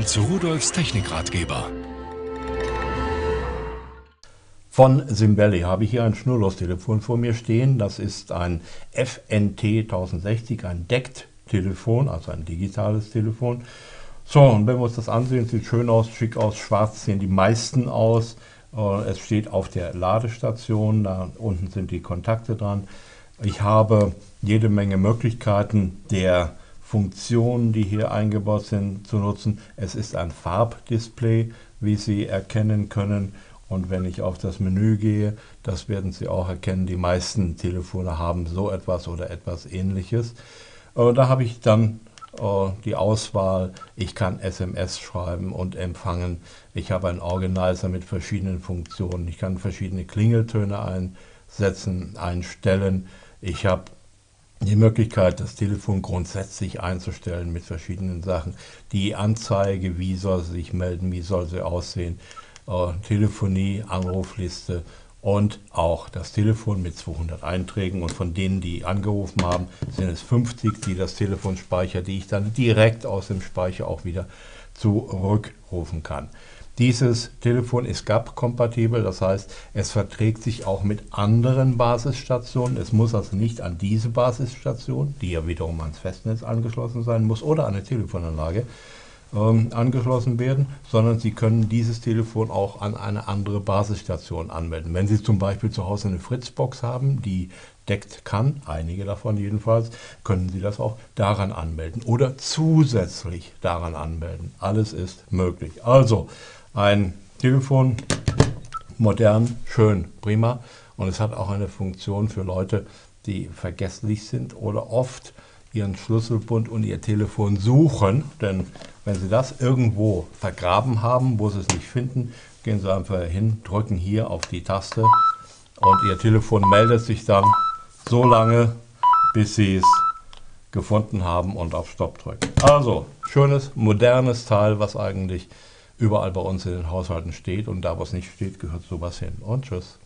willkommen zu Rudolfs Technikratgeber. Von Simbelli habe ich hier ein Schnurlostelefon vor mir stehen. Das ist ein FNT 1060, ein DECT-Telefon, also ein digitales Telefon. So, und wenn wir uns das ansehen, sieht schön aus, schick aus, schwarz sehen die meisten aus. Äh, es steht auf der Ladestation, da unten sind die Kontakte dran. Ich habe jede Menge Möglichkeiten der Funktionen, die hier eingebaut sind, zu nutzen. Es ist ein Farbdisplay, wie Sie erkennen können. Und wenn ich auf das Menü gehe, das werden Sie auch erkennen, die meisten Telefone haben so etwas oder etwas ähnliches. Äh, da habe ich dann äh, die Auswahl, ich kann SMS schreiben und empfangen. Ich habe einen Organizer mit verschiedenen Funktionen. Ich kann verschiedene Klingeltöne einsetzen, einstellen. Ich habe die Möglichkeit, das Telefon grundsätzlich einzustellen mit verschiedenen Sachen. Die Anzeige, wie soll sie sich melden, wie soll sie aussehen, äh, Telefonie, Anrufliste und auch das Telefon mit 200 Einträgen. Und von denen, die angerufen haben, sind es 50, die das Telefon speichern, die ich dann direkt aus dem Speicher auch wieder zurückrufen kann. Dieses Telefon ist GAP-kompatibel, das heißt, es verträgt sich auch mit anderen Basisstationen. Es muss also nicht an diese Basisstation, die ja wiederum ans Festnetz angeschlossen sein muss, oder an eine Telefonanlage ähm, angeschlossen werden, sondern Sie können dieses Telefon auch an eine andere Basisstation anmelden. Wenn Sie zum Beispiel zu Hause eine Fritzbox haben, die deckt kann, einige davon jedenfalls, können Sie das auch daran anmelden oder zusätzlich daran anmelden. Alles ist möglich. Also, ein Telefon, modern, schön, prima. Und es hat auch eine Funktion für Leute, die vergesslich sind oder oft ihren Schlüsselbund und ihr Telefon suchen. Denn wenn Sie das irgendwo vergraben haben, wo Sie es nicht finden, gehen Sie einfach hin, drücken hier auf die Taste und Ihr Telefon meldet sich dann so lange, bis Sie es gefunden haben und auf Stopp drücken. Also, schönes, modernes Teil, was eigentlich überall bei uns in den Haushalten steht und da, wo es nicht steht, gehört sowas hin. Und tschüss.